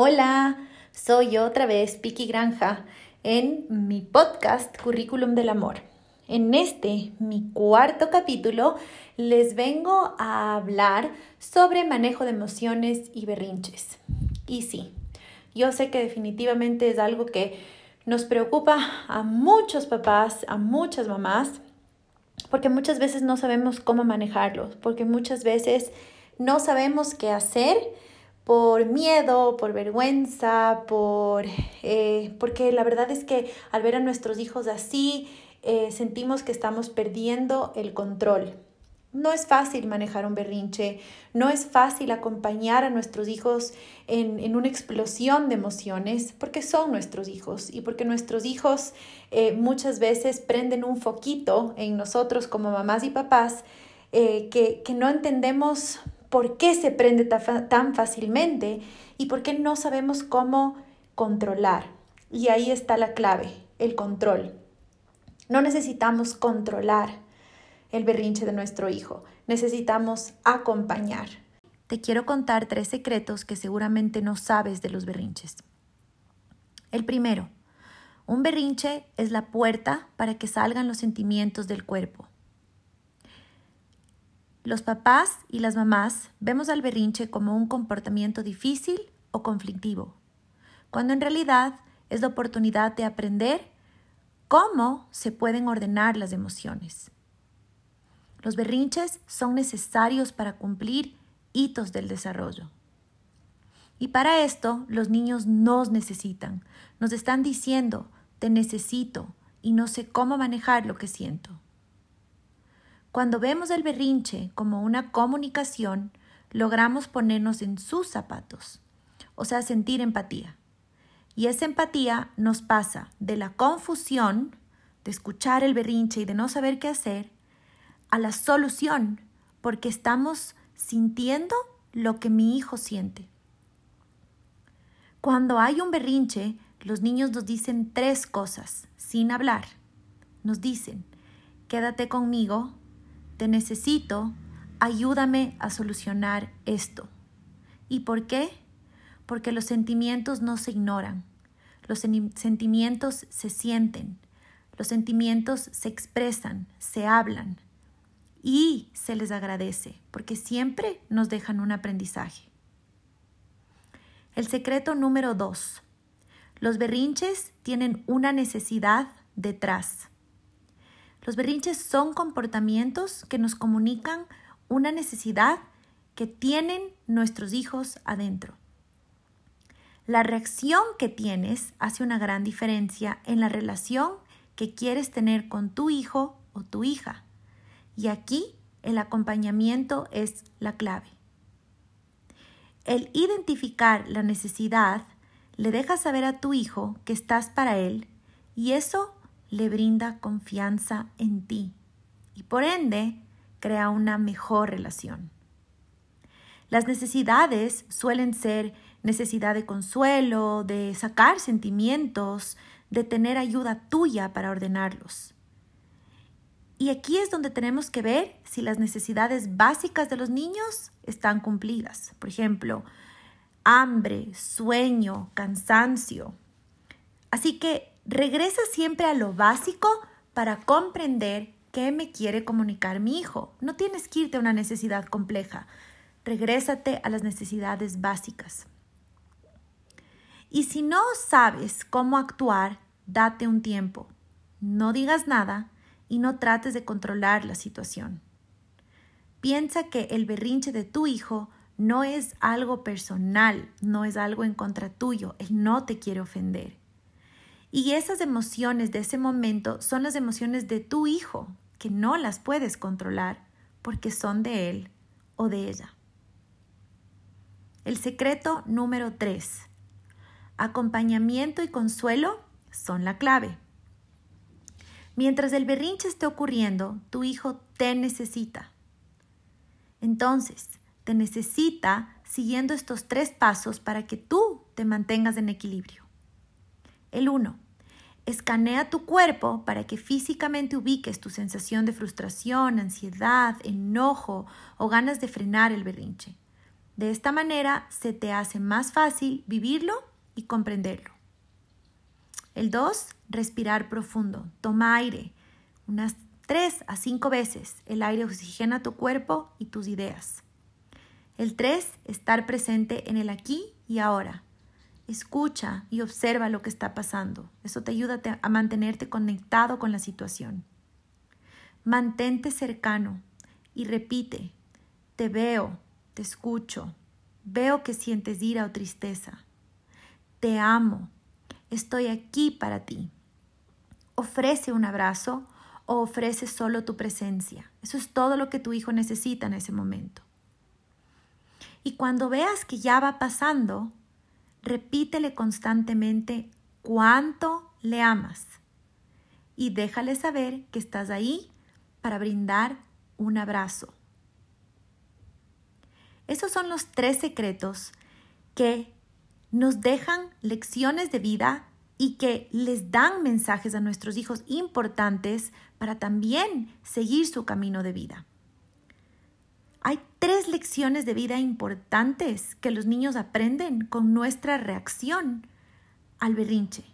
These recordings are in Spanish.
Hola, soy otra vez Piki Granja en mi podcast Currículum del Amor. En este, mi cuarto capítulo, les vengo a hablar sobre manejo de emociones y berrinches. Y sí, yo sé que definitivamente es algo que nos preocupa a muchos papás, a muchas mamás, porque muchas veces no sabemos cómo manejarlos, porque muchas veces no sabemos qué hacer por miedo, por vergüenza, por, eh, porque la verdad es que al ver a nuestros hijos así, eh, sentimos que estamos perdiendo el control. No es fácil manejar un berrinche, no es fácil acompañar a nuestros hijos en, en una explosión de emociones, porque son nuestros hijos y porque nuestros hijos eh, muchas veces prenden un foquito en nosotros como mamás y papás que, que no entendemos por qué se prende tan fácilmente y por qué no sabemos cómo controlar. Y ahí está la clave, el control. No necesitamos controlar el berrinche de nuestro hijo, necesitamos acompañar. Te quiero contar tres secretos que seguramente no sabes de los berrinches. El primero, un berrinche es la puerta para que salgan los sentimientos del cuerpo. Los papás y las mamás vemos al berrinche como un comportamiento difícil o conflictivo, cuando en realidad es la oportunidad de aprender cómo se pueden ordenar las emociones. Los berrinches son necesarios para cumplir hitos del desarrollo. Y para esto los niños nos necesitan, nos están diciendo, te necesito y no sé cómo manejar lo que siento. Cuando vemos el berrinche como una comunicación, logramos ponernos en sus zapatos, o sea, sentir empatía. Y esa empatía nos pasa de la confusión, de escuchar el berrinche y de no saber qué hacer, a la solución, porque estamos sintiendo lo que mi hijo siente. Cuando hay un berrinche, los niños nos dicen tres cosas, sin hablar. Nos dicen, quédate conmigo, te necesito, ayúdame a solucionar esto. ¿Y por qué? Porque los sentimientos no se ignoran, los sentimientos se sienten, los sentimientos se expresan, se hablan y se les agradece, porque siempre nos dejan un aprendizaje. El secreto número dos. Los berrinches tienen una necesidad detrás. Los berrinches son comportamientos que nos comunican una necesidad que tienen nuestros hijos adentro. La reacción que tienes hace una gran diferencia en la relación que quieres tener con tu hijo o tu hija. Y aquí el acompañamiento es la clave. El identificar la necesidad le deja saber a tu hijo que estás para él y eso le brinda confianza en ti y por ende crea una mejor relación. Las necesidades suelen ser necesidad de consuelo, de sacar sentimientos, de tener ayuda tuya para ordenarlos. Y aquí es donde tenemos que ver si las necesidades básicas de los niños están cumplidas. Por ejemplo, hambre, sueño, cansancio. Así que Regresa siempre a lo básico para comprender qué me quiere comunicar mi hijo. No tienes que irte a una necesidad compleja. Regrésate a las necesidades básicas. Y si no sabes cómo actuar, date un tiempo. No digas nada y no trates de controlar la situación. Piensa que el berrinche de tu hijo no es algo personal, no es algo en contra tuyo, él no te quiere ofender. Y esas emociones de ese momento son las emociones de tu hijo, que no las puedes controlar porque son de él o de ella. El secreto número 3. Acompañamiento y consuelo son la clave. Mientras el berrinche esté ocurriendo, tu hijo te necesita. Entonces, te necesita siguiendo estos tres pasos para que tú te mantengas en equilibrio. El 1. Escanea tu cuerpo para que físicamente ubiques tu sensación de frustración, ansiedad, enojo o ganas de frenar el berrinche. De esta manera se te hace más fácil vivirlo y comprenderlo. El 2, respirar profundo. Toma aire unas 3 a 5 veces. El aire oxigena tu cuerpo y tus ideas. El 3, estar presente en el aquí y ahora. Escucha y observa lo que está pasando. Eso te ayuda a mantenerte conectado con la situación. Mantente cercano y repite, te veo, te escucho, veo que sientes ira o tristeza. Te amo, estoy aquí para ti. Ofrece un abrazo o ofrece solo tu presencia. Eso es todo lo que tu hijo necesita en ese momento. Y cuando veas que ya va pasando, repítele constantemente cuánto le amas y déjale saber que estás ahí para brindar un abrazo. Esos son los tres secretos que nos dejan lecciones de vida y que les dan mensajes a nuestros hijos importantes para también seguir su camino de vida. Tres lecciones de vida importantes que los niños aprenden con nuestra reacción al berrinche.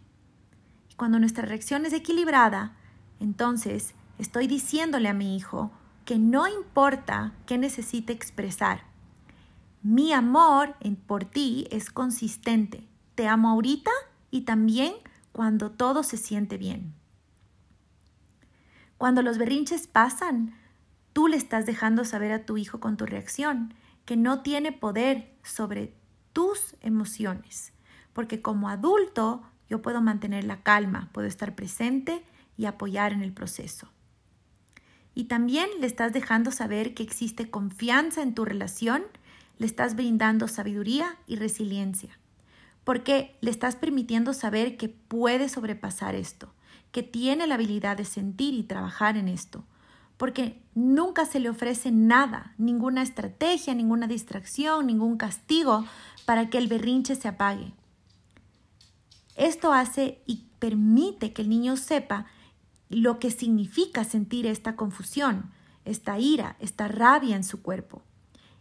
Y cuando nuestra reacción es equilibrada, entonces estoy diciéndole a mi hijo que no importa qué necesite expresar. Mi amor por ti es consistente. Te amo ahorita y también cuando todo se siente bien. Cuando los berrinches pasan, tú le estás dejando saber a tu hijo con tu reacción que no tiene poder sobre tus emociones, porque como adulto yo puedo mantener la calma, puedo estar presente y apoyar en el proceso. Y también le estás dejando saber que existe confianza en tu relación, le estás brindando sabiduría y resiliencia. Porque le estás permitiendo saber que puede sobrepasar esto, que tiene la habilidad de sentir y trabajar en esto, porque nunca se le ofrece nada, ninguna estrategia, ninguna distracción, ningún castigo para que el berrinche se apague. Esto hace y permite que el niño sepa lo que significa sentir esta confusión, esta ira, esta rabia en su cuerpo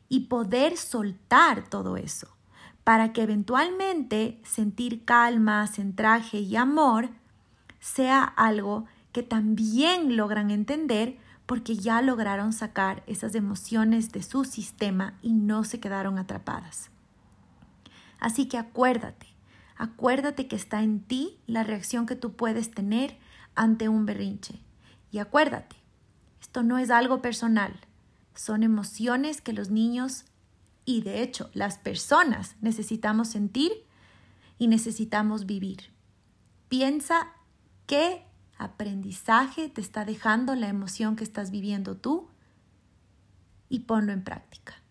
y poder soltar todo eso para que eventualmente sentir calma, centraje y amor sea algo que también logran entender porque ya lograron sacar esas emociones de su sistema y no se quedaron atrapadas. Así que acuérdate, acuérdate que está en ti la reacción que tú puedes tener ante un berrinche. Y acuérdate, esto no es algo personal, son emociones que los niños y de hecho, las personas necesitamos sentir y necesitamos vivir. Piensa qué aprendizaje te está dejando la emoción que estás viviendo tú y ponlo en práctica.